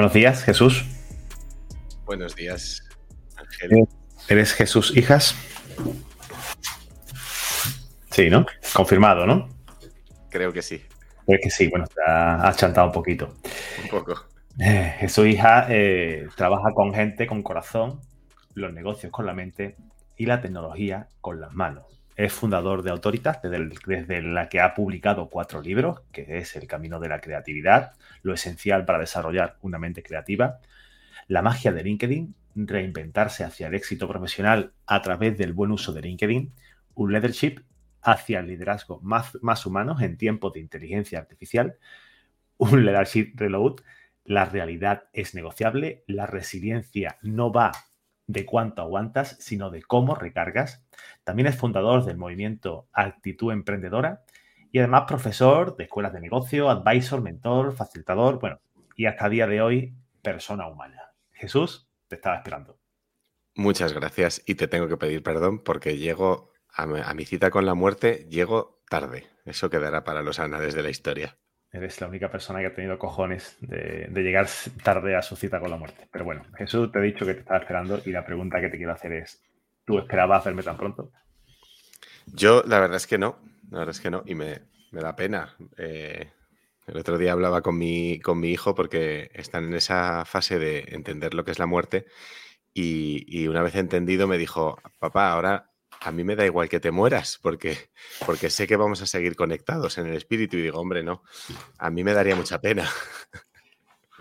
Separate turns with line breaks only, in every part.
Buenos días, Jesús.
Buenos días,
Ángel. ¿Eres Jesús Hijas? Sí, ¿no? Confirmado, ¿no?
Creo que sí.
Creo que sí, bueno, te has chantado un poquito.
Un poco.
Eh, Jesús Hija eh, trabaja con gente con corazón, los negocios con la mente y la tecnología con las manos. Es fundador de Autoritas, desde, desde, la que ha publicado cuatro libros, que es El camino de la creatividad, lo esencial para desarrollar una mente creativa, La magia de LinkedIn, reinventarse hacia el éxito profesional a través del buen uso de LinkedIn, un leadership hacia el liderazgo más, más humanos en tiempos de inteligencia artificial, un leadership reload, la realidad es negociable, la resiliencia no va de cuánto aguantas, sino de cómo recargas. También es fundador del movimiento Actitud Emprendedora y además profesor de escuelas de negocio, advisor, mentor, facilitador, bueno, y hasta día de hoy, persona humana. Jesús, te estaba esperando.
Muchas gracias y te tengo que pedir perdón porque llego a mi cita con la muerte, llego tarde. Eso quedará para los anales de la historia.
Eres la única persona que ha tenido cojones de, llegar tarde a su cita con la muerte. Pero bueno, Jesús te he dicho que te estaba esperando y la pregunta que te quiero hacer es, ¿tú esperabas hacerme tan pronto?
Yo la verdad es que no, la verdad es que no, y me, da pena. Eh, el otro día hablaba con mi, con mi hijo porque están en esa fase de entender lo que es la muerte y una vez entendido me dijo, papá, ahora a mí me da igual que te mueras, porque, porque sé que vamos a seguir conectados en el espíritu. Y digo, hombre, no, a mí me daría mucha pena.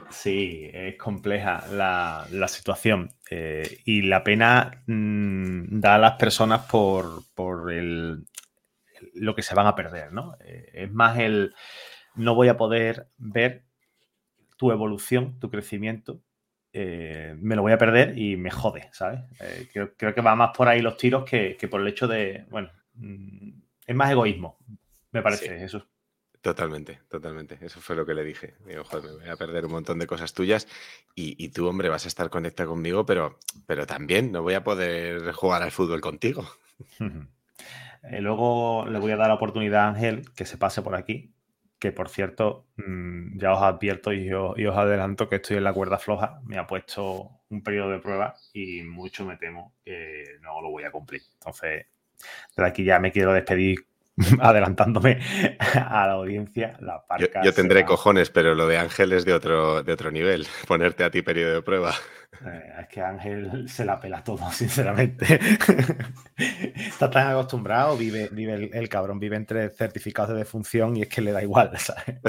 Sí, es compleja la, la situación. Eh, y la pena mmm, da a las personas por, por el, lo que se van a perder, ¿no? Eh, es más el no voy a poder ver tu evolución, tu crecimiento, eh, me lo voy a perder y me jode, ¿sabes? Eh, creo, creo, que va más por ahí los tiros que, que por el hecho de, bueno, mmm, es más egoísmo, me parece, sí. eso.
Totalmente, totalmente. Eso fue lo que le dije. Digo, joder, me voy a perder un montón de cosas tuyas y, y tú, hombre, vas a estar conectado conmigo, pero, pero también no voy a poder jugar al fútbol contigo.
eh, luego le voy a dar la oportunidad a Ángel que se pase por aquí, que por cierto, mmm, ya os advierto y os, y os, adelanto que estoy en la cuerda floja, me ha puesto un periodo de prueba y mucho me temo que no lo voy a cumplir. Entonces, de aquí ya me quiero despedir adelantándome a la audiencia. La
parca yo, yo, tendré cojones, pero lo de Ángel es de otro, de otro nivel, ponerte a ti periodo de prueba.
Eh, es que Ángel se la pela todo, sinceramente. Está tan acostumbrado, vive, vive el, cabrón, vive entre certificados de defunción y es que le da igual, ¿sabes?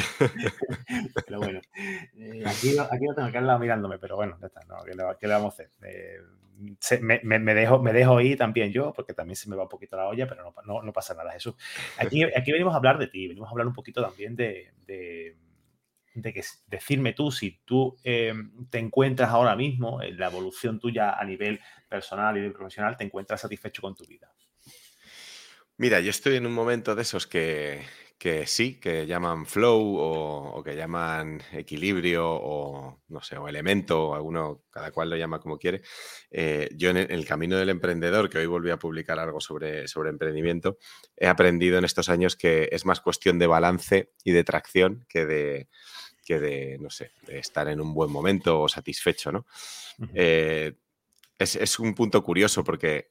pero bueno, eh, aquí, lo tengo que al mirándome, pero bueno, ya está, ¿no? ¿Qué, le, ¿qué, le, vamos a hacer? Eh, me, dejo, me dejo ir también yo, porque también se me va un poquito la olla, pero no, pasa nada, Jesús. Aquí, venimos a hablar de ti, venimos a hablar un poquito también de, de que decirme tú si tú eh, te encuentras ahora mismo en la evolución tuya a nivel personal y profesional, te encuentras satisfecho con tu vida.
Mira, yo estoy en un momento de esos que, que sí, que llaman flow o, o, que llaman equilibrio o no sé, o elemento, o alguno, cada cual lo llama como quiere. Eh, yo en el camino del emprendedor, que hoy volví a publicar algo sobre, sobre emprendimiento, he aprendido en estos años que es más cuestión de balance y de tracción que de, que de no sé, de estar en un buen momento o satisfecho, ¿no? Uh -huh. eh, es, es un punto curioso porque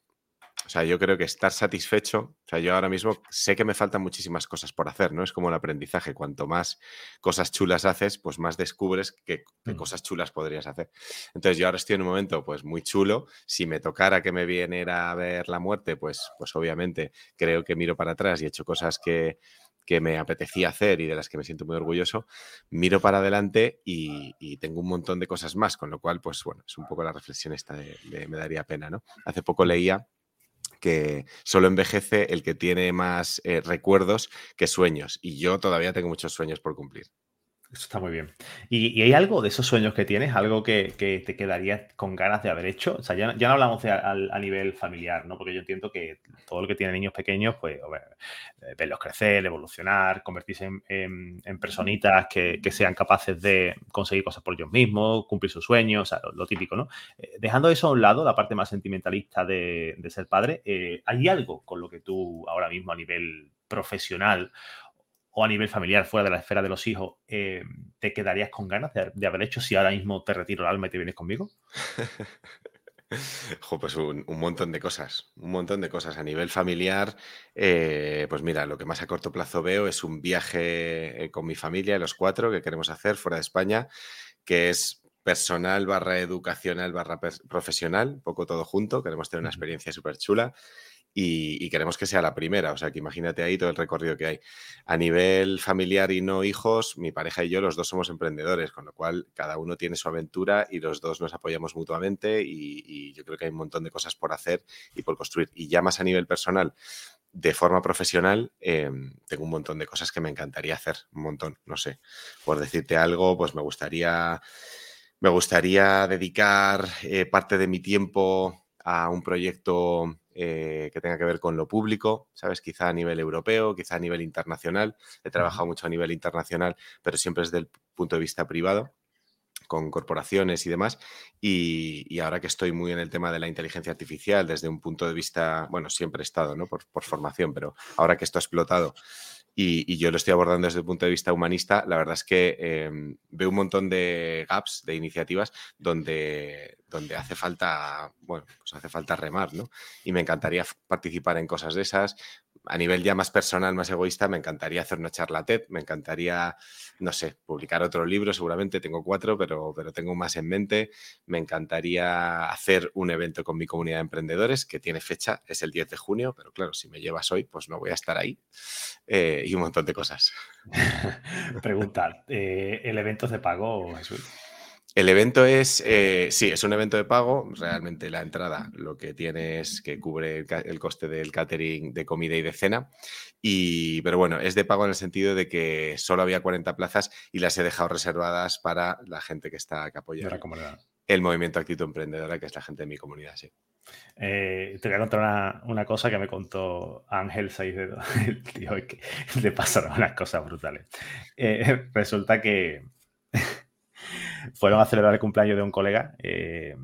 o sea, yo creo que estar satisfecho, o sea, yo ahora mismo sé que me faltan muchísimas cosas por hacer, ¿no? Es como el aprendizaje, cuanto más cosas chulas haces, pues más descubres qué, qué mm. cosas chulas podrías hacer. Entonces yo ahora estoy en un momento pues muy chulo, si me tocara que me viniera a ver la muerte, pues, pues obviamente creo que miro para atrás y he hecho cosas que, que me apetecía hacer y de las que me siento muy orgulloso, miro para adelante y, y, tengo un montón de cosas más, con lo cual, pues bueno, es un poco la reflexión esta de, de me daría pena, ¿no? Hace poco leía que solo envejece el que tiene más eh, recuerdos que sueños. Y yo todavía tengo muchos sueños por cumplir.
Eso está muy bien. ¿Y, hay algo de esos sueños que tienes? ¿Algo que, te quedaría con ganas de haber hecho? O sea, ya, no hablamos de, a, nivel familiar, ¿no? Porque yo entiendo que todo lo que tiene niños pequeños, pues, ver, verlos crecer, evolucionar, convertirse en, personitas que, sean capaces de conseguir cosas por ellos mismos, cumplir sus sueños, o sea, lo, típico, ¿no? Eh, dejando eso a un lado, la parte más sentimentalista de, de ser padre, eh, ¿hay algo con lo que tú ahora mismo a nivel profesional o a nivel familiar, fuera de la esfera de los hijos, eh, te quedarías con ganas de, haber hecho si ahora mismo te retiro el alma y te vienes conmigo?
pues un, montón de cosas, un montón de cosas. A nivel familiar, eh, pues mira, lo que más a corto plazo veo es un viaje eh, con mi familia, los cuatro, que queremos hacer fuera de España, que es personal barra educacional barra profesional, un poco todo junto. Queremos tener una experiencia súper chula y, queremos que sea la primera. O sea, que imagínate ahí todo el recorrido que hay. A nivel familiar y no hijos, mi pareja y yo, los dos somos emprendedores, con lo cual cada uno tiene su aventura y los dos nos apoyamos mutuamente y, yo creo que hay un montón de cosas por hacer y por construir. Y ya más a nivel personal, de forma profesional, em, tengo un montón de cosas que me encantaría hacer, un montón, no sé. Por decirte algo, pues me gustaría, me gustaría dedicar eh, parte de mi tiempo a un proyecto eh, que tenga que ver con lo público, ¿sabes? Quizá a nivel europeo, quizá a nivel internacional. He trabajado mucho a nivel internacional, pero siempre desde el punto de vista privado con corporaciones y demás. Y, ahora que estoy muy en el tema de la inteligencia artificial, desde un punto de vista, bueno, siempre he estado, ¿no? Por, formación, pero ahora que esto ha explotado y, yo lo estoy abordando desde el punto de vista humanista, la verdad es que em, veo un montón de gaps, de iniciativas donde, donde hace falta, bueno, pues hace falta remar, ¿no? Y me encantaría participar en cosas de esas, a nivel ya más personal, más egoísta, me encantaría hacer una charla TED, me encantaría, no sé, publicar otro libro, seguramente tengo cuatro, pero, pero tengo más en mente. Me encantaría hacer un evento con mi comunidad de emprendedores, que tiene fecha, es el 10 de junio, pero claro, si me llevas hoy, pues no voy a estar ahí. Eh, y un montón de cosas.
Preguntar, eh, ¿el evento es de pago, Jesús?
El evento es, eh, sí, es un evento de pago. Realmente la entrada lo que tiene es que cubre el, coste del catering de comida y de cena. Y, pero bueno, es de pago en el sentido de que solo había 40 plazas y las he dejado reservadas para la gente que está que apoya el movimiento Actitud Emprendedora, que es la gente de mi comunidad, sí.
Eh, te voy a contar una, cosa que me contó Ángel Saidedo, el tío, que le pasaron unas cosas brutales. Eh, resulta que fueron a celebrar el cumpleaños de un colega, eh,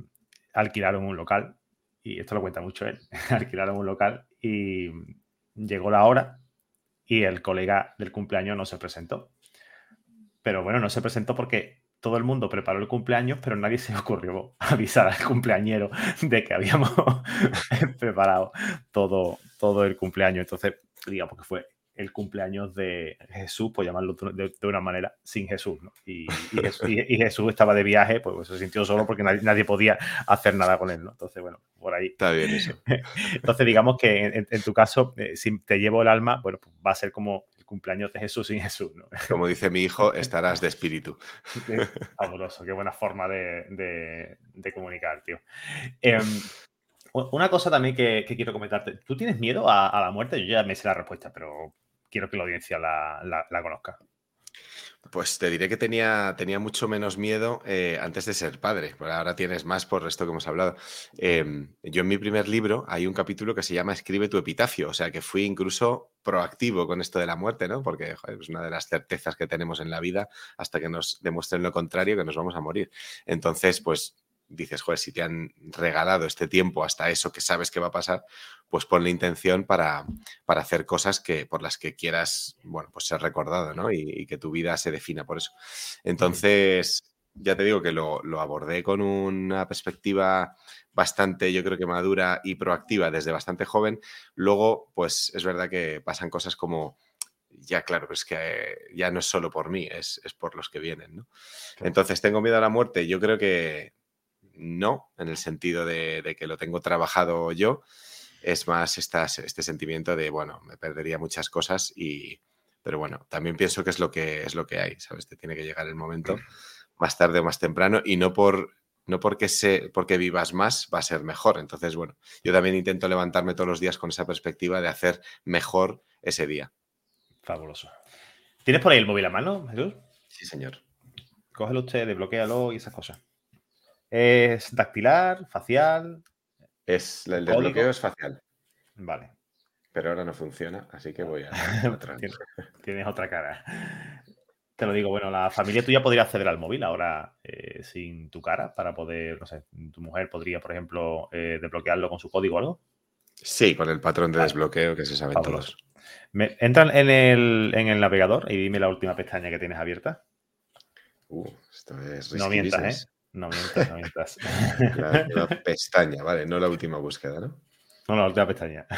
alquilaron un local, y esto lo cuenta mucho él, alquilaron un local y llegó la hora y el colega del cumpleaños no se presentó. Pero bueno, no se presentó porque todo el mundo preparó el cumpleaños, pero nadie se ocurrió avisar al cumpleañero de que habíamos preparado todo, todo el cumpleaños. Entonces, digamos que fue el cumpleaños de Jesús, por llamarlo de, una manera, sin Jesús, ¿no? Y, Jesús, estaba de viaje, pues, se sintió solo porque nadie, podía hacer nada con él, ¿no? Entonces, bueno, por ahí.
Está bien eso.
Entonces, digamos que en, tu caso, eh, si te llevo el alma, bueno, pues va a ser como el cumpleaños de Jesús sin Jesús, ¿no?
Como dice mi hijo, estarás de espíritu.
fabuloso, qué buena forma de, comunicar, tío. Em, una cosa también que, quiero comentarte. ¿Tú tienes miedo a, a, la muerte? Yo ya me sé la respuesta, pero quiero que la audiencia la, conozca.
Pues te diré que tenía, tenía mucho menos miedo eh, antes de ser padre, pero ahora tienes más por esto que hemos hablado. Em, yo en mi primer libro hay un capítulo que se llama Escribe tu epitafio, o sea que fui incluso proactivo con esto de la muerte, ¿no? Porque es una de las certezas que tenemos en la vida hasta que nos demuestren lo contrario, que nos vamos a morir. Entonces, pues dices, joder, si te han regalado este tiempo hasta eso que sabes que va a pasar, pues ponle intención para, para hacer cosas que, por las que quieras, bueno, pues ser recordado, ¿no? Y, que tu vida se defina por eso. Entonces, ya te digo que lo, lo, abordé con una perspectiva bastante, yo creo que madura y proactiva desde bastante joven. Luego, pues es verdad que pasan cosas como ya claro, es que ya no es solo por mí, es, es por los que vienen, ¿no? Entonces, ¿tengo miedo a la muerte? Yo creo que no, en el sentido de, que lo tengo trabajado yo. Es más este sentimiento de, bueno, me perdería muchas cosas y, pero bueno, también pienso que es lo que es lo que hay, ¿sabes? Te tiene que llegar el momento más tarde o más temprano y no por no porque se, porque vivas más va a ser mejor. Entonces, bueno, yo también intento levantarme todos los días con esa perspectiva de hacer mejor ese día.
Fabuloso. ¿Tienes por ahí el móvil a mano, Jesús?
Sí, señor.
Cógelo usted, desbloquéalo y esas cosas. ¿Es dactilar, facial?
Es, el desbloqueo es facial.
Vale.
Pero ahora no funciona, así que voy a...
Tienes, otra cara. Te lo digo, bueno, la familia tuya podría acceder al móvil ahora eh, sin tu cara para poder, no sé, tu mujer podría, por ejemplo, eh, desbloquearlo con su código o algo.
Sí, con el patrón de desbloqueo que se saben todos.
Me, entran en el, en el navegador y dime la última pestaña que tienes abierta.
Uh, esto es
No mientas, ¿eh? No mientas, no mientas.
La, pestaña, vale, no la última búsqueda, ¿no?
No, la última pestaña.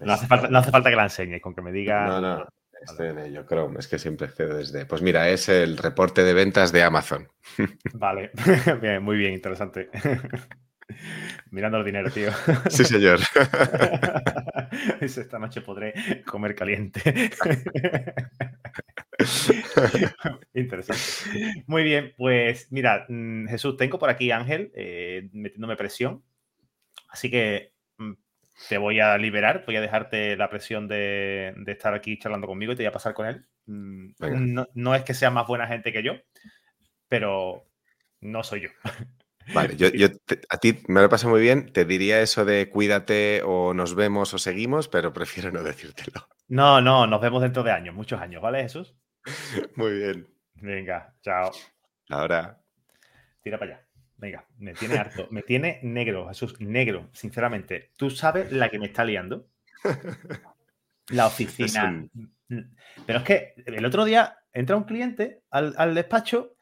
No, hace falta, no hace falta que la enseñes, con que me diga.
No, no, estoy en ello, Chrome, es que siempre accedo desde. Pues mira, es el reporte de ventas de Amazon.
Vale, bien, muy bien, interesante. Mirando el dinero, tío.
Sí, señor.
Esta noche podré comer caliente. Interesante. Muy bien, pues mira, mm, Jesús, tengo por aquí Ángel eh, metiéndome presión. Así que mm, te voy a liberar, voy a dejarte la presión de, estar aquí charlando conmigo y te voy a pasar con él. Mm, no, es que sea más buena gente que yo, pero no soy yo.
Vale, yo, a ti me lo pasa muy bien. Te diría eso de cuídate o nos vemos o seguimos, pero prefiero no decírtelo.
No, no, nos vemos dentro de años, muchos años, ¿vale, Jesús?
Muy bien.
Venga, chao.
Ahora.
Tira para allá. Venga, me tiene harto. Me tiene negro, Jesús, negro, sinceramente. ¿Tú sabes la que me está liando? La oficina. Pero es que el otro día entra un cliente al, despacho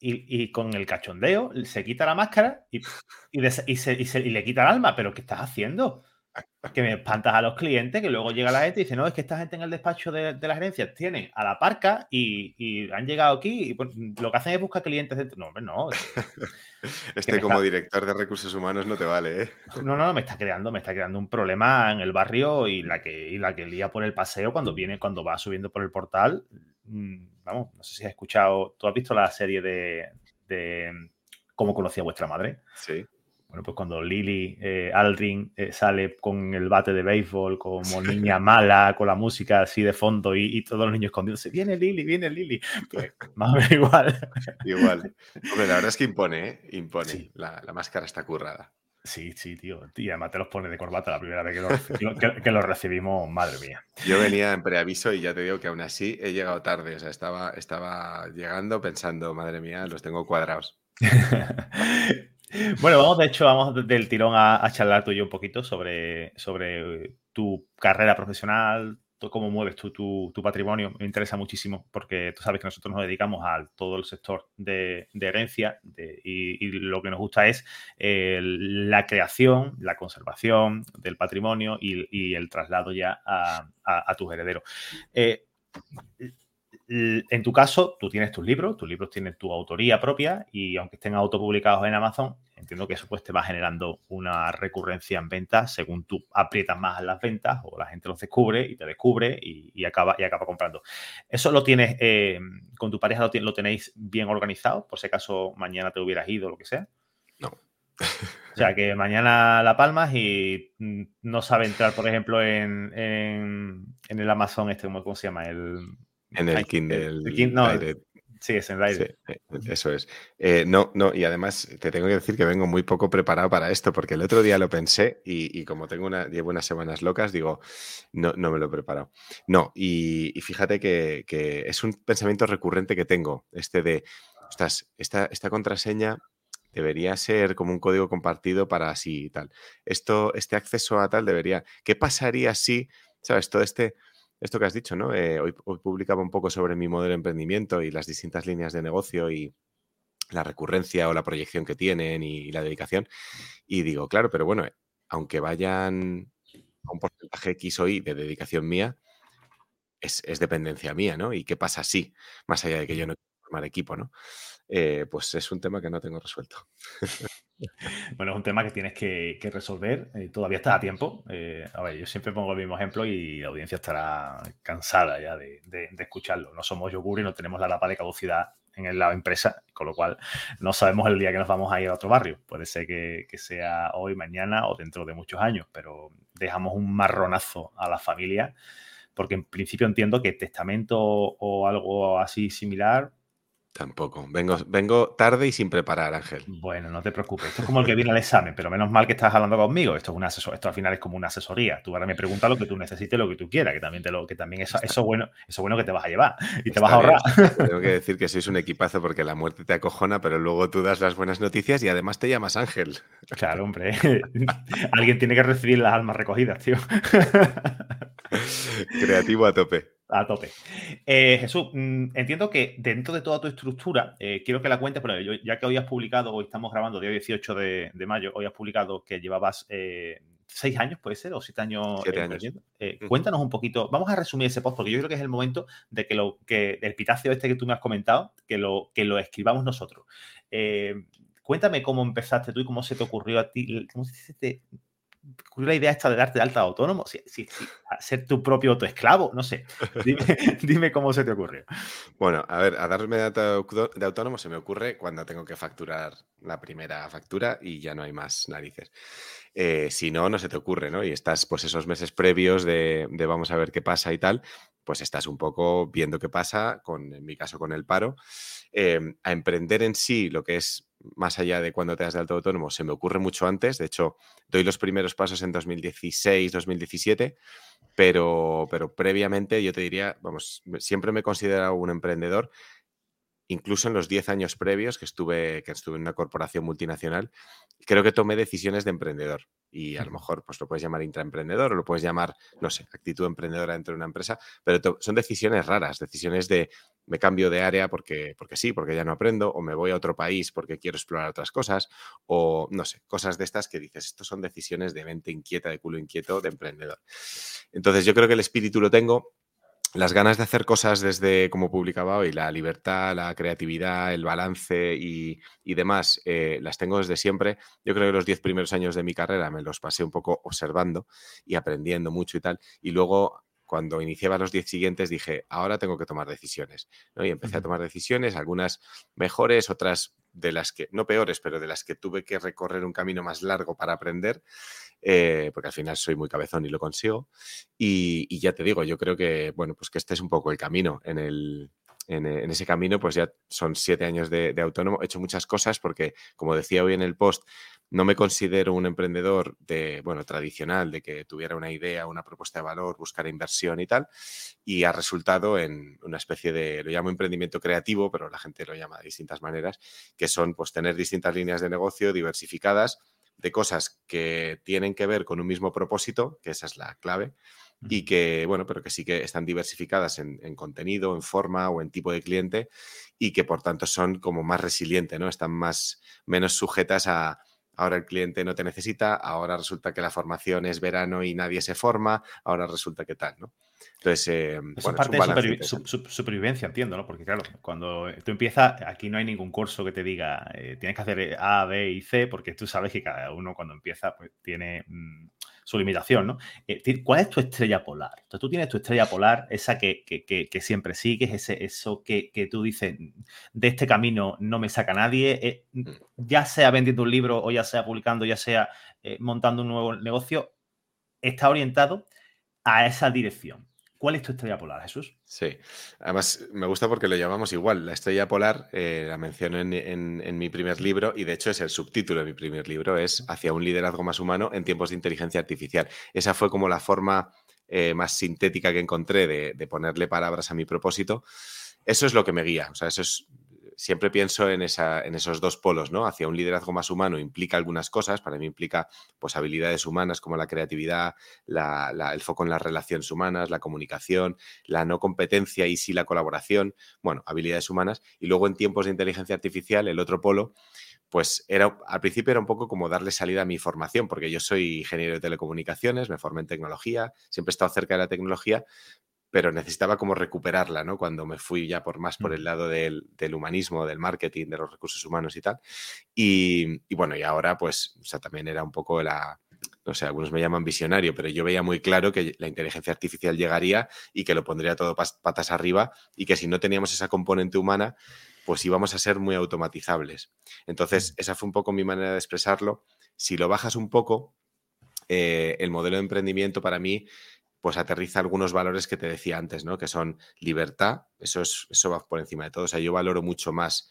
y, con el cachondeo se quita la máscara y, y, le quita el alma. ¿Pero qué estás haciendo? que me espantas a los clientes, que luego llega la gente y dice, no, es que esta gente en el despacho de, de las gerencias tiene a la parca y, han llegado aquí y pues, lo que hacen es buscar clientes dentro. No, hombre, no.
este como director de recursos humanos no te vale, ¿eh?
No, no, me está creando, me está creando un problema en el barrio y la que, y la que lía por el paseo cuando viene, cuando va subiendo por el portal. Mm, vamos, no sé si has escuchado, ¿tú has visto la serie de, de cómo conocía vuestra madre?
Sí.
Bueno, pues cuando Lily eh, Aldrin eh, sale con el bate de béisbol como niña mala, con la música así de fondo y, todos los niños escondidos, viene Lily, viene Lily. Pues más o menos igual.
Igual. Hombre, la verdad es que impone, ¿eh? Impone. La, máscara está currada.
Sí, sí, tío. Y además te los pone de corbata la primera vez que los, que, recibimos, madre mía.
Yo venía en preaviso y ya te digo que aún así he llegado tarde. O sea, estaba, estaba llegando pensando, madre mía, los tengo cuadrados.
Bueno, vamos de hecho, vamos del tirón a, charlar tú y yo un poquito sobre, sobre tu carrera profesional, cómo mueves tú tu, patrimonio. Me interesa muchísimo porque tú sabes que nosotros nos dedicamos a todo el sector de, herencia y, lo que nos gusta es eh, la creación, la conservación del patrimonio y, el traslado ya a, tus herederos. Eh, en tu caso, tú tienes tus libros, tus libros tienen tu autoría propia y aunque estén autopublicados en Amazon, entiendo que eso pues te va generando una recurrencia en ventas según tú aprietas más las ventas o la gente los descubre y te descubre y, acaba, y acaba comprando. ¿Eso lo tienes eh, con tu pareja, lo, lo, tenéis bien organizado? Por si acaso mañana te hubieras ido o lo que sea.
No.
O sea, que mañana la palmas y mm, no sabe entrar, por ejemplo, en, el Amazon, este, ¿cómo se llama? El,
en el Kindle.
Sí, es en aire.
Eh, eso es. Eh, no, no, y además te tengo que decir que vengo muy poco preparado para esto, porque el otro día lo pensé y, como tengo llevo unas semanas locas, digo, no, no me lo he preparado. No, y, fíjate que, es un pensamiento recurrente que tengo, este de, ostras, esta, esta contraseña debería ser como un código compartido para así y tal. Esto, este acceso a tal debería, ¿qué pasaría si, sabes, todo este esto que has dicho, ¿no? Eh, hoy, publicaba un poco sobre mi modelo de emprendimiento y las distintas líneas de negocio y la recurrencia o la proyección que tienen y, la dedicación. Y digo, claro, pero bueno, aunque vayan a un porcentaje X o Y de dedicación mía, es, dependencia mía, ¿no? ¿Y qué pasa si, más allá de que yo no quiero formar equipo, ¿no? Eh, pues es un tema que no tengo resuelto.
Bueno, es un tema que tienes que, resolver. Eh, todavía está a tiempo. Eh, a ver, yo siempre pongo el mismo ejemplo y la audiencia estará cansada ya de, escucharlo. No somos yogur y no tenemos la lapa de caducidad en la empresa, con lo cual no sabemos el día que nos vamos a ir a otro barrio. Puede ser que, sea hoy, mañana o dentro de muchos años, pero dejamos un marronazo a la familia porque en principio entiendo que testamento o algo así similar
Tampoco. Vengo, vengo tarde y sin preparar, Ángel.
Bueno, no te preocupes. Esto es como el que viene al examen, pero menos mal que estás hablando conmigo. Esto es un asesor, esto al final es como una asesoría. Tú ahora me preguntas lo que tú necesites, lo que tú quieras, que también te lo, que también eso, eso bueno, eso bueno que te vas a llevar y te vas a ahorrar.
Tengo que decir que sois un equipazo porque la muerte te acojona, pero luego tú das las buenas noticias y además te llamas Ángel.
Claro, hombre. Alguien tiene que recibir las almas recogidas, tío.
Creativo a tope.
A tope. Eh, Jesús, mm, entiendo que dentro de toda tu estructura, eh, quiero que la cuentes, pero ya que hoy has publicado, hoy estamos grabando, día 18 de, mayo, hoy has publicado que llevabas eh, seis años, puede ser, o siete años.
Siete años.
Cuéntanos un poquito, vamos a resumir ese post, porque yo creo que es el momento de que, lo, que el pitacio este que tú me has comentado, que lo, que lo escribamos nosotros. cuéntame cómo empezaste tú y cómo se te ocurrió a ti, cómo se te la idea esta de darte de alta autónomo, ser tu propio autoesclavo, no sé. Dime, cómo se te ocurrió.
Bueno, a ver, a darme de alta de autónomo se me ocurre cuando tengo que facturar la primera factura y ya no hay más narices. Eh, si no, no se te ocurre, ¿no? Y estás, pues, esos meses previos de, vamos a ver qué pasa y tal, pues estás un poco viendo qué pasa, con, en mi caso con el paro. Em, a emprender en sí, lo que es más allá de cuando te das de alto autónomo, se me ocurre mucho antes. De hecho, doy los primeros pasos en 2016, 2017, pero, pero previamente yo te diría, vamos, siempre me he considerado un emprendedor incluso en los 10 años previos que estuve, que estuve en una corporación multinacional, creo que tomé decisiones de emprendedor. Y a lo mejor pues lo puedes llamar intraemprendedor o lo puedes llamar, no sé, actitud emprendedora dentro de una empresa, pero son decisiones raras, decisiones de me cambio de área porque, porque sí, porque ya no aprendo, o me voy a otro país porque quiero explorar otras cosas, o no sé, cosas de estas que dices, estos son decisiones de mente inquieta, de culo inquieto, de emprendedor. Entonces yo creo que el espíritu lo tengo, las ganas de hacer cosas desde, como publicaba hoy, la libertad, la creatividad, el balance y, demás, eh, las tengo desde siempre. Yo creo que los diez primeros años de mi carrera me los pasé un poco observando y aprendiendo mucho y tal. Y luego, cuando iniciaba los diez siguientes, dije, ahora tengo que tomar decisiones. Y empecé a tomar decisiones, algunas mejores, otras de las que, no peores, pero de las que tuve que recorrer un camino más largo para aprender. Eh, porque al final soy muy cabezón y lo consigo. Y, ya te digo, yo creo que, bueno, pues que este es un poco el camino. En, el, en, ese camino, pues ya son siete años de, autónomo. He hecho muchas cosas porque, como decía hoy en el post, no me considero un emprendedor de, bueno, tradicional, de que tuviera una idea, una propuesta de valor, buscar inversión y tal, y ha resultado en una especie de, lo llamo emprendimiento creativo, pero la gente lo llama de distintas maneras, que son pues tener distintas líneas de negocio diversificadas de cosas que tienen que ver con un mismo propósito, que esa es la clave, y que, bueno, pero que sí que están diversificadas en, contenido, en forma o en tipo de cliente, y que por tanto son como más resilientes, ¿no? Están más, menos sujetas a ahora el cliente no te necesita, ahora resulta que la formación es verano y nadie se forma, ahora resulta que tal, ¿no?
Entonces, eh, Eso es parte de supervivencia, entiendo, ¿no? Porque claro, cuando tú empiezas, aquí no hay ningún curso que te diga, eh, tienes que hacer A, B y C, porque tú sabes que cada uno cuando empieza, pues tiene mm, su limitación, ¿no? Eh, ¿Cuál es tu estrella polar? Entonces tú tienes tu estrella polar, esa que, siempre sigues, ese, eso que, tú dices, de este camino no me saca nadie, mm. ya sea vendiendo un libro o ya sea publicando, ya sea montando un nuevo negocio, está orientado a esa dirección. ¿Cuál es tu estrella polar, Jesús?
Sí, además me gusta porque lo llamamos igual. La estrella polar eh, la menciono en, mi primer libro y de hecho es el subtítulo de mi primer libro, es Hacia un liderazgo más humano en tiempos de inteligencia artificial. Esa fue como la forma eh, más sintética que encontré de, de, ponerle palabras a mi propósito. Eso es lo que me guía, o sea, eso es siempre pienso en, esa, en esos dos polos, ¿no? Hacia un liderazgo más humano implica algunas cosas, para mí implica pues, habilidades humanas como la creatividad, el foco en las relaciones humanas, la comunicación, la no competencia y sí la colaboración, bueno, habilidades humanas. Y luego en tiempos de inteligencia artificial, el otro polo, pues era, al principio era un poco como darle salida a mi formación, porque yo soy ingeniero de telecomunicaciones, me formé en tecnología, siempre he estado cerca de la tecnología, pero necesitaba como recuperarla, ¿no? Cuando me fui ya por más por el lado del, humanismo, del marketing, de los recursos humanos y tal. Y, bueno, y ahora pues, o sea, también era un poco la, no sé, algunos me llaman visionario, pero yo veía muy claro que la inteligencia artificial llegaría y que lo pondría todo patas arriba y que si no teníamos esa componente humana, pues íbamos a ser muy automatizables. Entonces, esa fue un poco mi manera de expresarlo. Si lo bajas un poco, eh, el modelo de emprendimiento para mí pues aterriza algunos valores que te decía antes, ¿no? Que son libertad, eso, es, eso va por encima de todo. O sea, yo valoro mucho más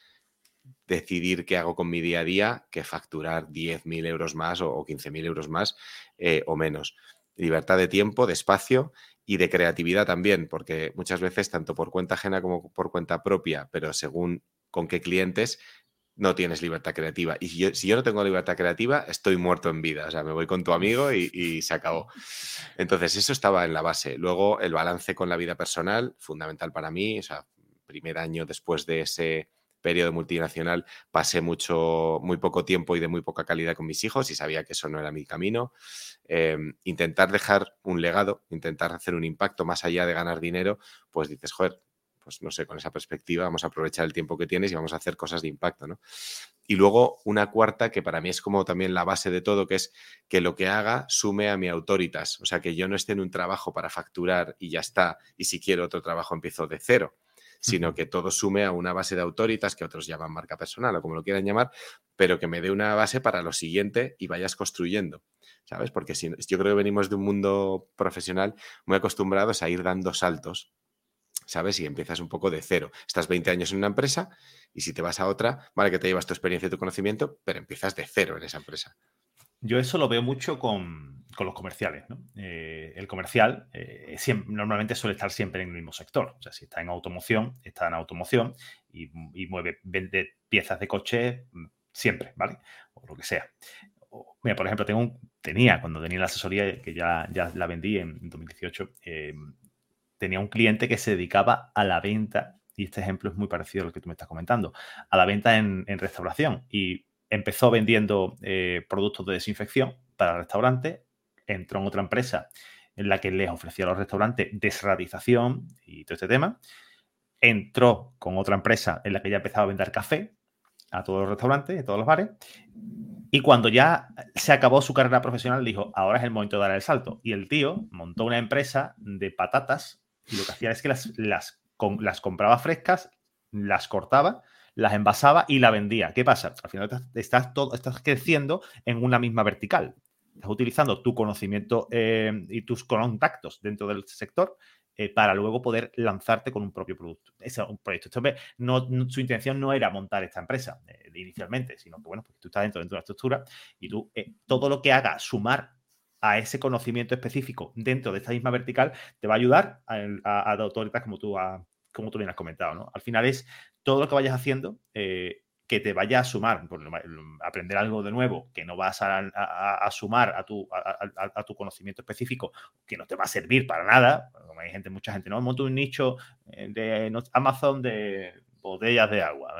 decidir qué hago con mi día a día que facturar 10.000 euros más o, 15.000 euros más eh, o menos. Libertad de tiempo, de espacio y de creatividad también, porque muchas veces, tanto por cuenta ajena como por cuenta propia, pero según con qué clientes, no tienes libertad creativa. Y si yo, no tengo libertad creativa, estoy muerto en vida. O sea, me voy con tu amigo y, se acabó. Entonces, eso estaba en la base. Luego, el balance con la vida personal, fundamental para mí. O sea, primer año después de ese periodo multinacional, pasé mucho, muy poco tiempo y de muy poca calidad con mis hijos y sabía que eso no era mi camino. Em, intentar dejar un legado, intentar hacer un impacto más allá de ganar dinero, pues dices, joder, pues no sé, con esa perspectiva vamos a aprovechar el tiempo que tienes y vamos a hacer cosas de impacto, ¿no? Y luego una cuarta que para mí es como también la base de todo, que es que lo que haga sume a mi autoritas, o sea, que yo no esté en un trabajo para facturar y ya está, y si quiero otro trabajo empiezo de cero, sino que todo sume a una base de autoritas que otros llaman marca personal o como lo quieran llamar, pero que me dé una base para lo siguiente y vayas construyendo. ¿Sabes? Porque si, yo creo que venimos de un mundo profesional muy acostumbrados a ir dando saltos ¿sabes? Y empiezas un poco de cero. Estás 20 años en una empresa y si te vas a otra, vale que te llevas tu experiencia y tu conocimiento, pero empiezas de cero en esa empresa.
Yo eso lo veo mucho con, los comerciales. ¿no? Eh, el comercial eh, normalmente suele estar siempre en el mismo sector. O sea, si está en automoción, está en automoción y, mueve, vende piezas de coche mm, siempre, ¿vale? O lo que sea. mira, por ejemplo, tengo tenía, cuando tenía la asesoría, que ya, ya la vendí en 2018, tenía un cliente que se dedicaba a la venta, y este ejemplo es muy parecido a lo que tú me estás comentando, a la venta en, restauración. Y empezó vendiendo eh, productos de desinfección para restaurantes, entró en otra empresa en la que les ofrecía a los restaurantes desradización y todo este tema. Entró con otra empresa en la que ya empezaba a vender café a todos los restaurantes, a todos los bares. Y cuando ya se acabó su carrera profesional, dijo, ahora es el momento de dar el salto. Y el tío montó una empresa de patatas y lo que hacía es que las, las, las compraba frescas, las cortaba, las envasaba y la vendía. ¿Qué pasa? Al final estás, todo, estás creciendo en una misma vertical. Estás utilizando tu conocimiento eh, y tus contactos dentro del sector eh, para luego poder lanzarte con un propio producto. Ese es un proyecto. no, su intención no era montar esta empresa eh, inicialmente, sino que, bueno, pues tú estás dentro, dentro de una estructura y tú todo lo que haga sumar a ese conocimiento específico dentro de esta misma vertical, te va a ayudar a, a, autoridades como tú, como tú bien has comentado. ¿no? Al final es todo lo que vayas haciendo eh, que te vaya a sumar, aprender algo de nuevo que no vas a, sumar a tu, a, tu conocimiento específico, que no te va a servir para nada. Como hay gente, mucha gente, ¿no? Monto un nicho eh, de Amazon de botellas de agua.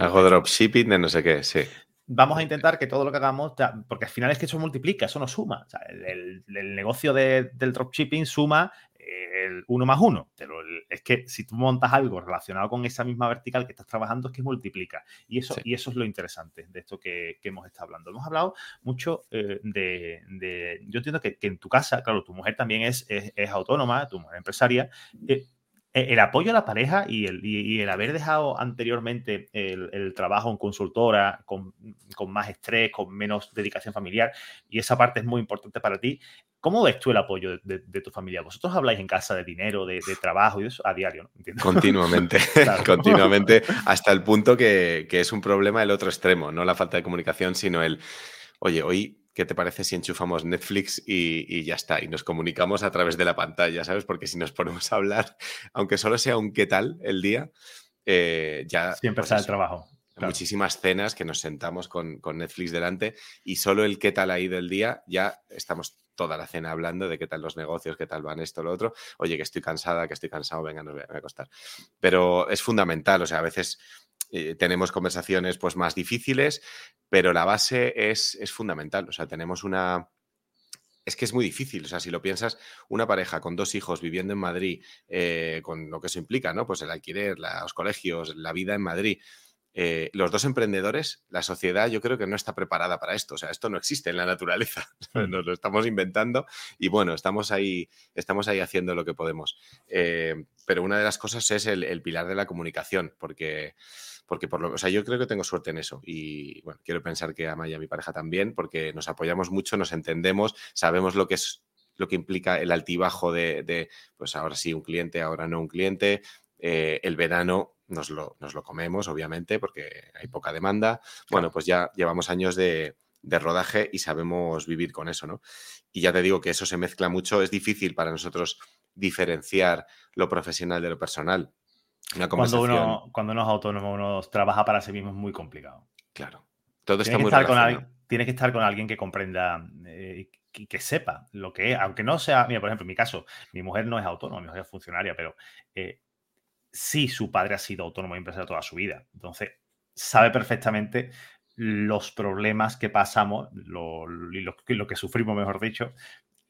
Hago dropshipping de no sé qué, sí
vamos a intentar que todo lo que hagamos, porque al final es que eso multiplica, eso no suma. el, negocio del dropshipping suma eh, el uno más uno, pero es que si tú montas algo relacionado con esa misma vertical que estás trabajando, es que multiplica. Y eso, y eso es lo interesante de esto que, hemos estado hablando. Hemos hablado mucho eh, de, Yo entiendo que, en tu casa, claro, tu mujer también es, es, autónoma, tu mujer empresaria. Eh, el apoyo a la pareja y el, y, el haber dejado anteriormente el, trabajo en consultora con, más estrés, con menos dedicación familiar, y esa parte es muy importante para ti. ¿Cómo ves tú el apoyo de, tu familia? Vosotros habláis en casa de dinero, de, trabajo y eso a diario,
¿no? Continuamente, continuamente, hasta el punto que, que es un problema el otro extremo, no la falta de comunicación, sino el, oye, hoy ¿qué te parece si enchufamos Netflix y, ya está? Y nos comunicamos a través de la pantalla, ¿sabes? Porque si nos ponemos a hablar, aunque solo sea un qué tal el día, eh, ya...
Siempre pues, el trabajo.
Muchísimas cenas que nos sentamos con, Netflix delante y solo el qué tal ha ido el día, ya estamos toda la cena hablando de qué tal los negocios, qué tal van esto, lo otro. Oye, que estoy cansada, que estoy cansado, venga, nos voy a acostar. Pero es fundamental, o sea, a veces eh, tenemos conversaciones pues más difíciles, pero la base es, es fundamental. O sea, tenemos una, es que es muy difícil. O sea, si lo piensas, una pareja con dos hijos viviendo en Madrid, eh, con lo que eso implica, ¿no? Pues el alquiler, los colegios, la vida en Madrid. Eh, los dos emprendedores, la sociedad yo creo que no está preparada para esto. O sea, esto no existe en la naturaleza. Hmm. Nos lo estamos inventando y bueno, estamos ahí, estamos ahí haciendo lo que podemos. pero una de las cosas es el, el pilar de la comunicación, porque porque por lo, o sea, yo creo que tengo suerte en eso y bueno, quiero pensar que a Maya, mi pareja también, porque nos apoyamos mucho, nos entendemos, sabemos lo que es lo que implica el altibajo de, pues ahora sí un cliente, ahora no un cliente. Eh, el verano nos lo, nos lo, comemos, obviamente, porque hay poca demanda. Bueno, pues ya llevamos años de, de rodaje y sabemos vivir con eso, ¿no? Y ya te digo que eso se mezcla mucho, es difícil para nosotros diferenciar lo profesional de lo personal.
cuando, uno, cuando uno es autónomo, uno trabaja para sí mismo es muy complicado.
Claro. Todo
está muy estar con alguien, Tienes que estar con alguien que comprenda eh, y que, sepa lo que es, aunque no sea, mira, por ejemplo, en mi caso, mi mujer no es autónoma, mi mujer es funcionaria, pero eh, sí su padre ha sido autónomo y empresario toda su vida. Entonces, sabe perfectamente los problemas que pasamos, lo, lo, que sufrimos, mejor dicho,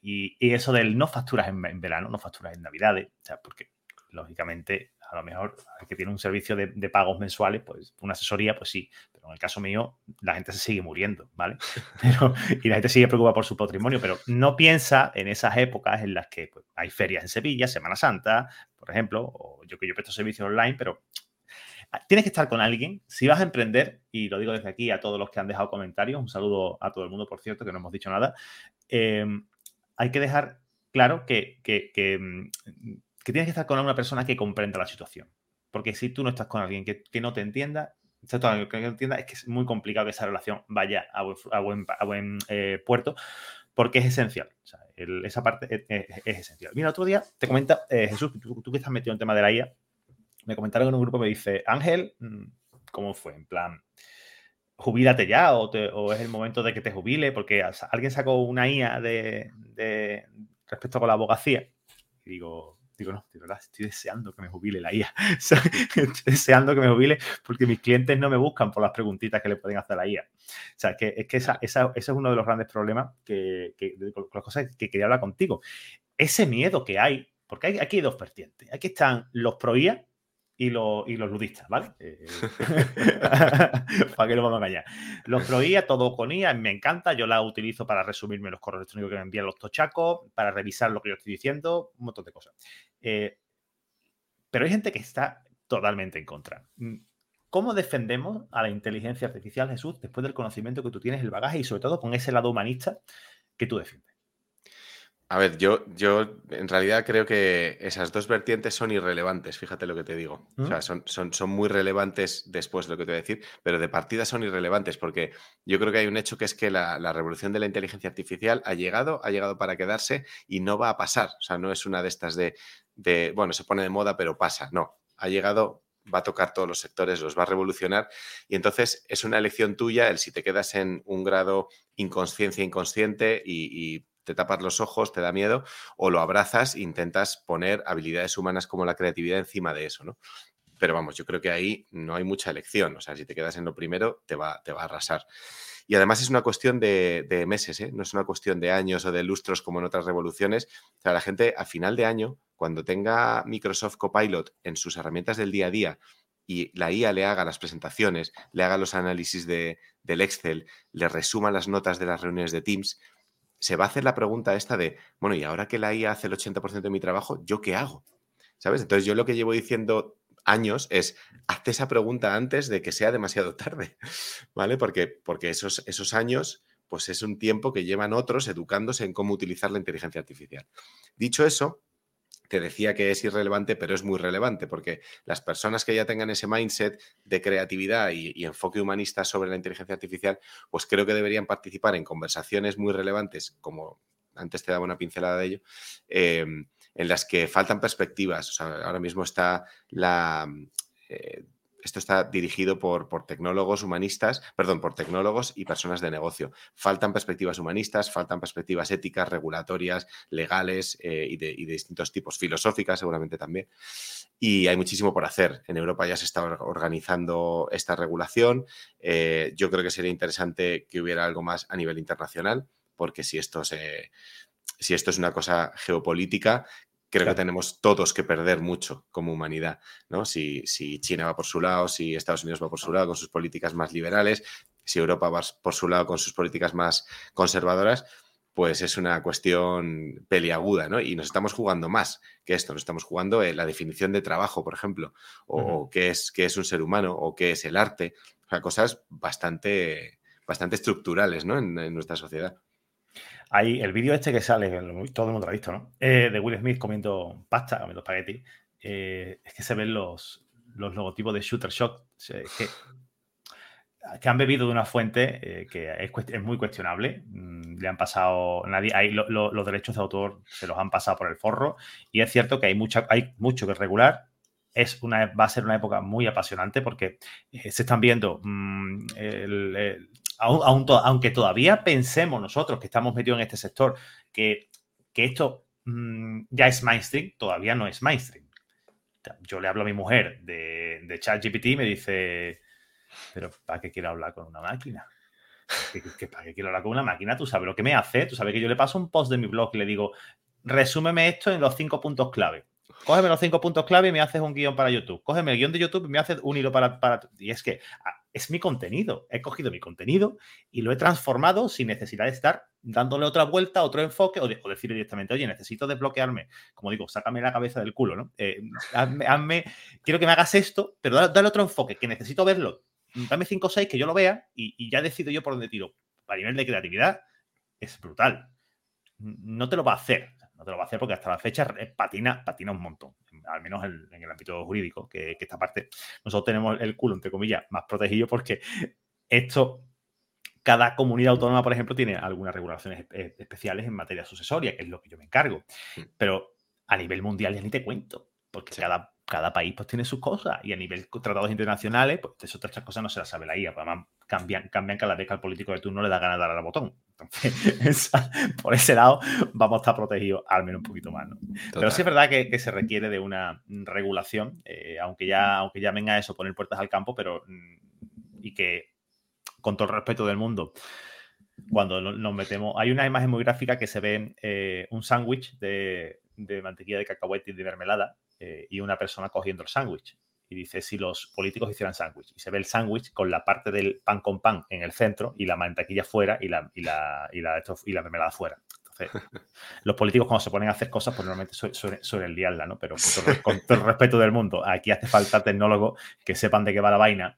y, eso del no facturas en, verano, no facturas en Navidades, o sea, porque lógicamente a lo mejor el que tiene un servicio de, pagos mensuales, pues una asesoría, pues sí, en el caso mío la gente se sigue muriendo, ¿vale? y la gente sigue preocupada por su patrimonio, pero no piensa en esas épocas en las que pues, hay ferias en Sevilla, Semana Santa, por ejemplo, o yo que yo presto servicios online, pero tienes que estar con alguien. Si vas a emprender, y lo digo desde aquí a todos los que han dejado comentarios, un saludo a todo el mundo, por cierto, que no hemos dicho nada, em, hay que dejar claro que, mm, que, tienes que estar con una persona que comprenda la situación. Porque si tú no estás con alguien que, no te entienda, que no entienda, es que es muy complicado que esa relación vaya a buen, a eh, puerto, porque es esencial. esa parte es, esencial. Mira, otro día te comenta, eh, Jesús, tú, que estás metido en el tema de la IA, me comentaron en un grupo, me dice, Ángel, mm, ¿cómo fue? En plan, jubílate ya o, es el momento de que te jubile, porque alguien sacó una IA de, respecto con la abogacía. Y digo, digo, no, de verdad, estoy deseando que me jubile la IA. estoy deseando que me jubile porque mis clientes no me buscan por las preguntitas que le pueden hacer a la IA. O sea, que, es que esa, esa, ese es uno de los grandes problemas que, que, con las cosas que quería hablar contigo. Ese miedo que hay, porque hay, aquí hay dos vertientes. Aquí están los pro IA, y, los ludistas, ¿vale? Eh, para que no vamos a engañar. Los pro IA, todo con IA, me encanta, yo la utilizo para resumirme los correos electrónicos que me envían los tochacos, para revisar lo que yo estoy diciendo, un montón de cosas. Eh, pero hay gente que está totalmente en contra. Mm, ¿Cómo defendemos a la inteligencia artificial, Jesús, después del conocimiento que tú tienes, el bagaje y sobre todo con ese lado humanista que tú defiendes?
A ver, yo, yo en realidad creo que esas dos vertientes son irrelevantes, fíjate lo que te digo. O sea, ¿Mm? son, son, muy relevantes después de lo que te voy a decir, pero de partida son irrelevantes porque yo creo que hay un hecho que es que la, revolución de la inteligencia artificial ha llegado, ha llegado para quedarse y no va a pasar. O sea, no es una de estas de, de bueno, se pone de moda, pero pasa. No, ha llegado va a tocar todos los sectores, los va a revolucionar. Y entonces es una elección tuya el si te quedas en un grado inconsciencia inconsciente y, y te tapas los ojos, te da miedo, o lo abrazas e intentas poner habilidades humanas como la creatividad encima de eso, ¿no? Pero vamos, yo creo que ahí no hay mucha elección. O sea, si te quedas en lo primero, te va, te va a arrasar. Y además es una cuestión de, meses, ¿eh? no es una cuestión de años o de lustros como en otras revoluciones. O sea, la gente a final de año, cuando tenga Microsoft Copilot en sus herramientas del día a día y la IA le haga las presentaciones, le haga los análisis de, del Excel, le resuma las notas de las reuniones de Teams, se va a hacer la pregunta esta de, bueno, y ahora que la IA hace el 80% de mi trabajo, ¿yo qué hago? ¿Sabes? Entonces yo lo que llevo diciendo años es, hazte esa pregunta antes de que sea demasiado tarde, ¿vale? Porque, porque esos, esos años, pues es un tiempo que llevan otros educándose en cómo utilizar la inteligencia artificial. Dicho eso, te decía que es irrelevante, pero es muy relevante, porque las personas que ya tengan ese mindset de creatividad y, enfoque humanista sobre la inteligencia artificial, pues creo que deberían participar en conversaciones muy relevantes, como antes te daba una pincelada de ello, em, en las que faltan perspectivas. ahora mismo está la... Eh, esto está dirigido por, por, tecnólogos humanistas, perdón, por tecnólogos y personas de negocio. Faltan perspectivas humanistas, faltan perspectivas éticas, regulatorias, legales eh, y, de, distintos tipos, filosóficas seguramente también. Y hay muchísimo por hacer. En Europa ya se está organizando esta regulación. Eh, yo creo que sería interesante que hubiera algo más a nivel internacional, porque si esto se, si esto es una cosa geopolítica, creo que tenemos todos que perder mucho como humanidad, ¿no? Si, si, China va por su lado, si Estados Unidos va por su lado con sus políticas más liberales, si Europa va por su lado con sus políticas más conservadoras, pues es una cuestión peliaguda, ¿no? Y nos estamos jugando más que esto, nos estamos jugando la definición de trabajo, por ejemplo, o qué, es, qué es un ser humano, o qué es el arte, o sea, cosas bastante, bastante estructurales, ¿no? en nuestra sociedad.
Hay el vídeo este que sale, todo el mundo lo ha visto, ¿no? Eh, de Will Smith comiendo pasta, comiendo espagueti. Eh, es que se ven los, los logotipos de Shooter Shock. que, que, han bebido de una fuente eh, que es, muy cuestionable. Mm, le han pasado. Nadie, hay, los derechos de autor se los han pasado por el forro. Y es cierto que hay, mucha, hay mucho que regular es una, va a ser una época muy apasionante porque se están viendo mm, aunque todavía pensemos nosotros que estamos metidos en este sector, que, esto mm, ya es mainstream, todavía no es mainstream. Yo le hablo a mi mujer de, de ChatGPT y me dice, pero ¿para qué quiero hablar con una máquina? para qué quiero hablar con una máquina? Tú sabes lo que me hace, tú sabes que yo le paso un post de mi blog y le digo, resúmeme esto en los cinco puntos clave. Cógeme los cinco puntos clave y me haces un guion para YouTube. Cógeme el guion de YouTube y me haces un hilo para, para... Y es que es mi contenido. He cogido mi contenido y lo he transformado sin necesidad de estar dándole otra vuelta, otro enfoque o, decir directamente, oye, necesito desbloquearme. Como digo, sácame la cabeza del culo, ¿no? Eh, hazme, quiero que me hagas esto, pero dale, otro enfoque, que necesito verlo. Dame 5 o 6 que yo lo vea y, y ya decido yo por dónde tiro. A nivel de creatividad, es brutal. No te lo va a hacer no te lo va a hacer porque hasta la fecha patina, patina un montón, al menos en, el ámbito jurídico, que, esta parte, nosotros tenemos el culo, entre comillas, más protegido porque esto, cada comunidad autónoma, por ejemplo, tiene algunas regulaciones especiales en materia sucesoria, que es lo que yo me encargo. Pero a nivel mundial ya ni te cuento, porque cada cada país pues tiene sus cosas y a nivel tratados internacionales, pues esas otras cosas no se las sabe la IA, pues, además cambian, cambian cada vez que al político de turno le da ganas de dar al botón. Entonces, por ese lado vamos a estar protegidos al menos un poquito más. Pero sí es verdad que, se requiere de una regulación, eh, aunque, ya, aunque ya venga eso, poner puertas al campo, pero mm, y que con todo el respeto del mundo, cuando nos metemos, hay una imagen muy gráfica que se ve eh, un sándwich de, de mantequilla de cacahuete y de mermelada eh, y una persona cogiendo el sándwich. Y dice, si los políticos hicieran sándwich. Y se ve el sándwich con la parte del pan con pan en el centro y la mantequilla fuera y la, y la, y la, y la mermelada fuera. Entonces, los políticos cuando se ponen a hacer cosas, pues normalmente suelen, liarla, ¿no? Pero con todo, el respeto del mundo, aquí hace falta tecnólogos que sepan de qué va la vaina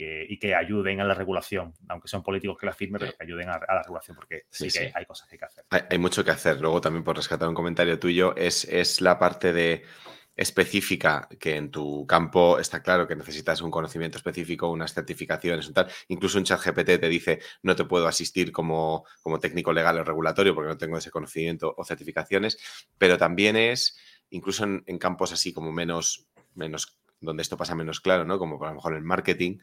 y que, ayuden a la regulación, aunque son políticos que la firmen, pero que ayuden a, la regulación, porque sí, que hay cosas que hay que hacer.
Hay, mucho que hacer. Luego también por rescatar un comentario tuyo, es, es la parte de específica que en tu campo está claro que necesitas un conocimiento específico, unas certificaciones, tal. Incluso un chat GPT te dice no te puedo asistir como, como técnico legal o regulatorio porque no tengo ese conocimiento o certificaciones, pero también es, incluso en, campos así como menos, menos, donde esto pasa menos claro, ¿no? Como por lo mejor el marketing,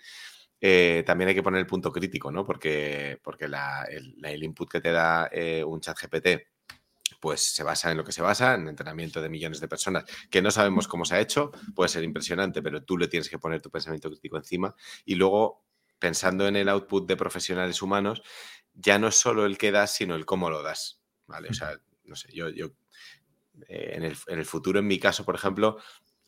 eh, también hay que poner el punto crítico, ¿no? Porque, porque el, input que te da eh, un chat GPT pues se basa en lo que se basa, en entrenamiento de millones de personas, que no sabemos cómo se ha hecho, puede ser impresionante, pero tú le tienes que poner tu pensamiento crítico encima y luego, pensando en el output de profesionales humanos, ya no es solo el que das, sino el cómo lo das, ¿vale? O sea, no sé, yo, yo eh, en, el, futuro, en mi caso, por ejemplo,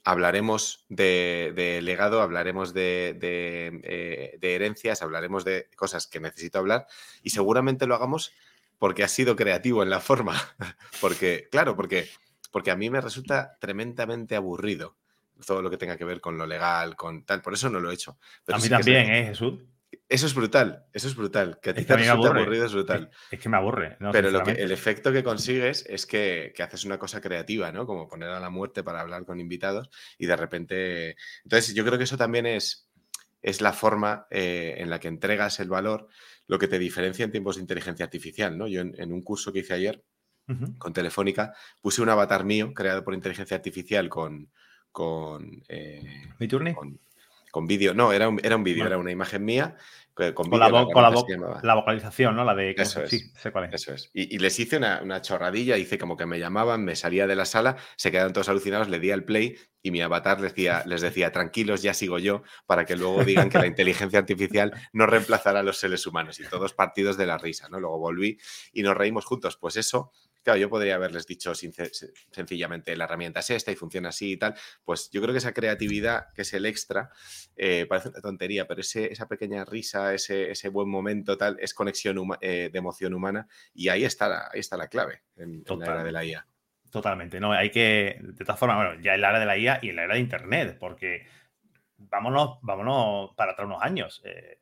hablaremos de, legado, hablaremos de, eh, de, herencias, hablaremos de cosas que necesito hablar y seguramente lo hagamos porque has sido creativo en la forma. porque, claro, porque, porque a mí me resulta tremendamente aburrido todo lo que tenga que ver con lo legal, con tal. Por eso no lo he hecho.
a mí también, ¿eh, Jesús?
Eso es brutal, eso es brutal. Que a ti te resulta aburrido es brutal.
Es, que me aburre.
Pero lo que, el efecto que consigues es que, que, haces una cosa creativa, ¿no? Como poner a la muerte para hablar con invitados y de repente... Entonces yo creo que eso también es, es la forma eh, en la que entregas el valor lo que te diferencia en tiempos de inteligencia artificial, ¿no? Yo en, un curso que hice ayer con Telefónica puse un avatar mío creado por inteligencia artificial con... con
eh,
con, vídeo, no, era un, era un vídeo, era una imagen mía
con, la, vocalización, ¿no? La de...
Eso es. Sí, sé cuál es. Eso es. Y, les hice una, una, chorradilla, hice como que me llamaban, me salía de la sala, se quedaron todos alucinados, le di al play y mi avatar les decía, les decía, tranquilos, ya sigo yo, para que luego digan que la inteligencia artificial no reemplazará a los seres humanos. Y todos partidos de la risa, ¿no? Luego volví y nos reímos juntos. Pues eso Claro, yo podría haberles dicho sencillamente la herramienta es esta y funciona así y tal. Pues yo creo que esa creatividad, que es el extra, eh, parece una tontería, pero esa pequeña risa, ese, buen momento, tal, es conexión eh, de emoción humana y ahí está la, ahí está la clave en, la era de la IA.
Totalmente, no, hay que, de todas formas, bueno, ya en la era de la IA y en la era de Internet, porque vámonos, vámonos para atrás unos años, eh,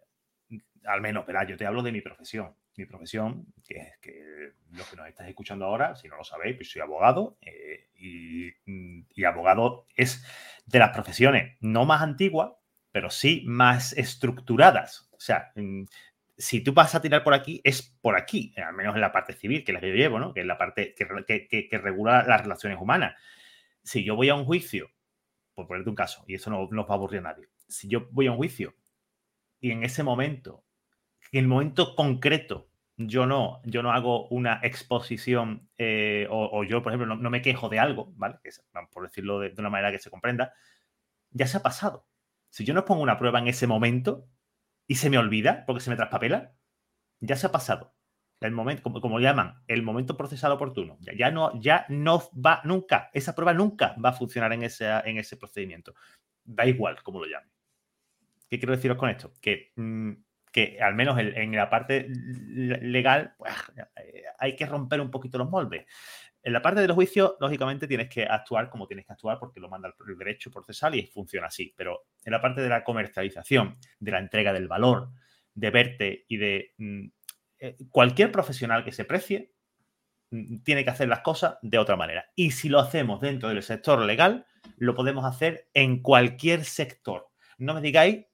al menos, pero yo te hablo de mi profesión mi profesión, que, que los que nos estáis escuchando ahora, si no lo sabéis, pues soy abogado eh, y, abogado es de las profesiones no más antiguas, pero sí más estructuradas. O sea, mm, si tú vas a tirar por aquí, es por aquí, al menos en la parte civil, que es la que yo llevo, ¿no? que es la parte que, regula las relaciones humanas. Si yo voy a un juicio, por ponerte un caso, y eso no, no va a aburrir a nadie, si yo voy a un juicio y en ese momento, en el momento concreto, yo no, yo no hago una exposición eh, o, yo, por ejemplo, no, me quejo de algo, ¿vale? por decirlo de, una manera que se comprenda, ya se ha pasado. Si yo no pongo una prueba en ese momento y se me olvida porque se me traspapela, ya se ha pasado. El momento, como, como llaman, el momento procesado oportuno. Ya, no, ya no va nunca, esa prueba nunca va a funcionar en ese, en ese procedimiento. Da igual cómo lo llamen. ¿Qué quiero deciros con esto? Que mm, que al menos en, la parte legal pues, hay que romper un poquito los moldes. En la parte de los juicios, lógicamente, tienes que actuar como tienes que actuar porque lo manda el derecho procesal y funciona así. Pero en la parte de la comercialización, de la entrega del valor, de verte y de mm, eh, cualquier profesional que se precie, mm, tiene que hacer las cosas de otra manera. Y si lo hacemos dentro del sector legal, lo podemos hacer en cualquier sector. No me digáis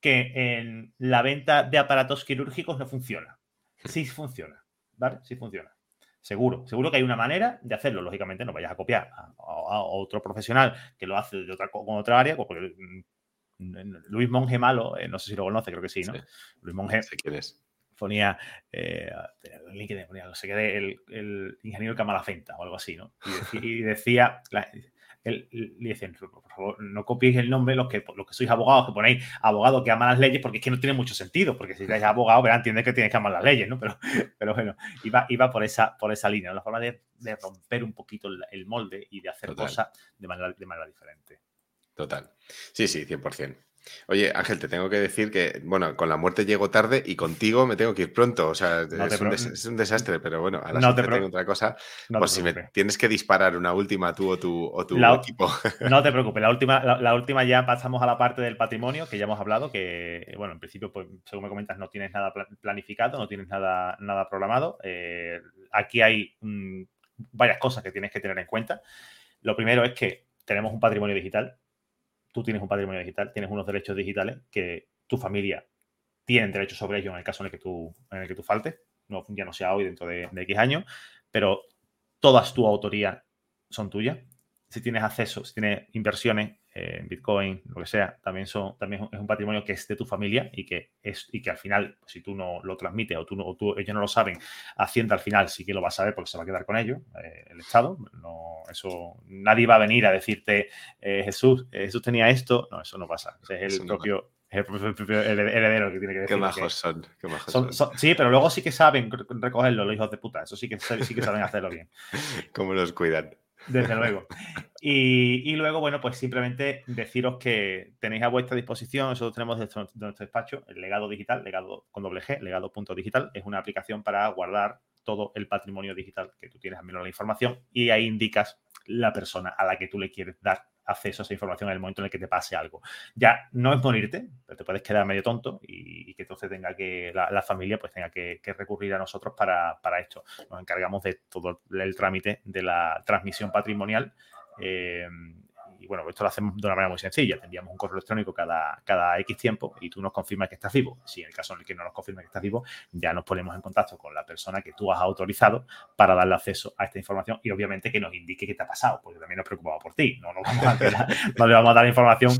que en la venta de aparatos quirúrgicos no funciona. Sí funciona, ¿vale? Sí funciona. Seguro, seguro que hay una manera de hacerlo. Lógicamente no vayas a copiar a, otro profesional que lo hace de otra, con otra área, pues porque mm, Luis Monge Malo, eh, no sé si lo conoce, creo que sí, ¿no? Luis Monge.
quién es.
Ponía, eh, no sé qué, el, el ingeniero Camalafenta o algo así, ¿no? Y decía, él, le dicen, por favor, no copiéis el nombre los que, los que sois abogados, que ponéis abogado que ama las leyes, porque es que no tiene mucho sentido, porque si eres abogado, verán, entiende que tienes que amar las leyes, ¿no? Pero, pero bueno, iba, iba por, esa, por esa línea, la forma de, romper un poquito el, molde y de hacer cosas de manera, de manera diferente.
Total. Sí, sí, 100%. Oye, Ángel, te tengo que decir que, bueno, con la muerte llego tarde y contigo me tengo que ir pronto. O sea, es, un desastre, pero bueno, a la no tengo otra cosa. pues si me tienes que disparar una última tú o tu, o tu equipo.
No te preocupes, la última, la, última ya pasamos a la parte del patrimonio que ya hemos hablado, que, bueno, en principio, pues, según me comentas, no tienes nada planificado, no tienes nada, nada programado. Eh, aquí hay mm, varias cosas que tienes que tener en cuenta. Lo primero es que tenemos un patrimonio digital tú tienes un patrimonio digital, tienes unos derechos digitales que tu familia tiene derechos sobre ellos en el caso en el que tú, en el que tú faltes, no, ya no sea hoy, dentro de, de X años, pero todas tu autoría son tuyas. Si tienes acceso, si tienes inversiones en Bitcoin, lo que sea, también, son, también es un patrimonio que es de tu familia y que, es, y que al final, si tú no lo transmites o, tú, o tú, ellos no lo saben, Hacienda al final sí que lo va a saber porque se va a quedar con ellos, eh, el Estado. No, eso, nadie va a venir a decirte, eh, Jesús, eh, Jesús tenía esto. No, eso no pasa. es el propio, el propio heredero que tiene que decir.
Qué majos son. Qué
sí, pero luego sí que saben recogerlo, los hijos de puta. Eso sí que, sí que saben hacerlo bien.
¿Cómo los cuidan?
Desde luego. Y, luego, bueno, pues simplemente deciros que tenéis a vuestra disposición, nosotros tenemos de nuestro, despacho el legado digital, legado con doble G, legado.digital, es una aplicación para guardar todo el patrimonio digital que tú tienes, al menos la información, y ahí indicas la persona a la que tú le quieres dar acceso a esa información en el momento en el que te pase algo. Ya no es morirte, pero te puedes quedar medio tonto y, que entonces tenga que, la, familia pues tenga que, recurrir a nosotros para, esto. Nos encargamos de todo el trámite de la transmisión patrimonial. Eh, y bueno, esto lo hacemos de una manera muy sencilla. Te enviamos un correo electrónico cada, cada X tiempo y tú nos confirmas que estás vivo. Si en el caso en el que no nos confirmes que estás vivo, ya nos ponemos en contacto con la persona que tú has autorizado para darle acceso a esta información y obviamente que nos indique qué te ha pasado, porque también nos preocupamos por ti. No, vamos no le vamos a dar información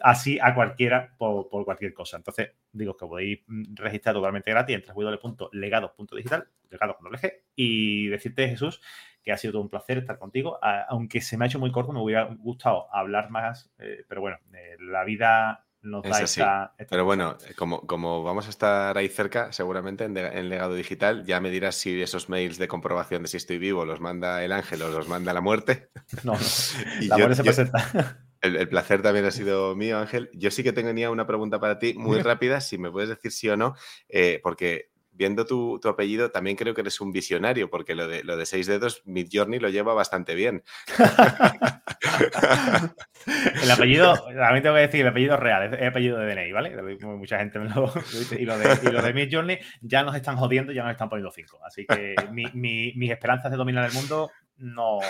así a cualquiera por, cualquier cosa. Entonces, digo que podéis registrar totalmente gratis en www.legados.digital, legado con y decirte, Jesús, que ha sido todo un placer estar contigo. aunque se me ha hecho muy corto, me hubiera gustado hablar más, eh, pero bueno, eh, la vida nos da esta,
Pero bueno, como, como vamos a estar ahí cerca, seguramente en, legado digital, ya me dirás si esos mails de comprobación de si estoy vivo los manda el ángel o los manda la muerte.
No, no. la muerte se presenta.
El, placer también ha sido mío, Ángel. Yo sí que tenía una pregunta para ti muy rápida, si me puedes decir sí o no, eh, porque viendo tu, apellido, también creo que eres un visionario, porque lo de, lo de seis dedos, Midjourney lo lleva bastante bien.
el apellido, también tengo que decir, el apellido es real, es el apellido de DNI, ¿vale? Mucha gente me lo dice. Y lo de, y lo de Midjourney ya nos están jodiendo, ya nos están poniendo cinco. Así que mis esperanzas de dominar el mundo no,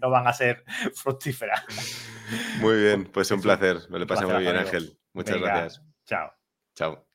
no, van a ser fructíferas.
Muy bien, pues un placer. Me lo pasé muy bien, Ángel. Muchas gracias.
Chao.
Chao.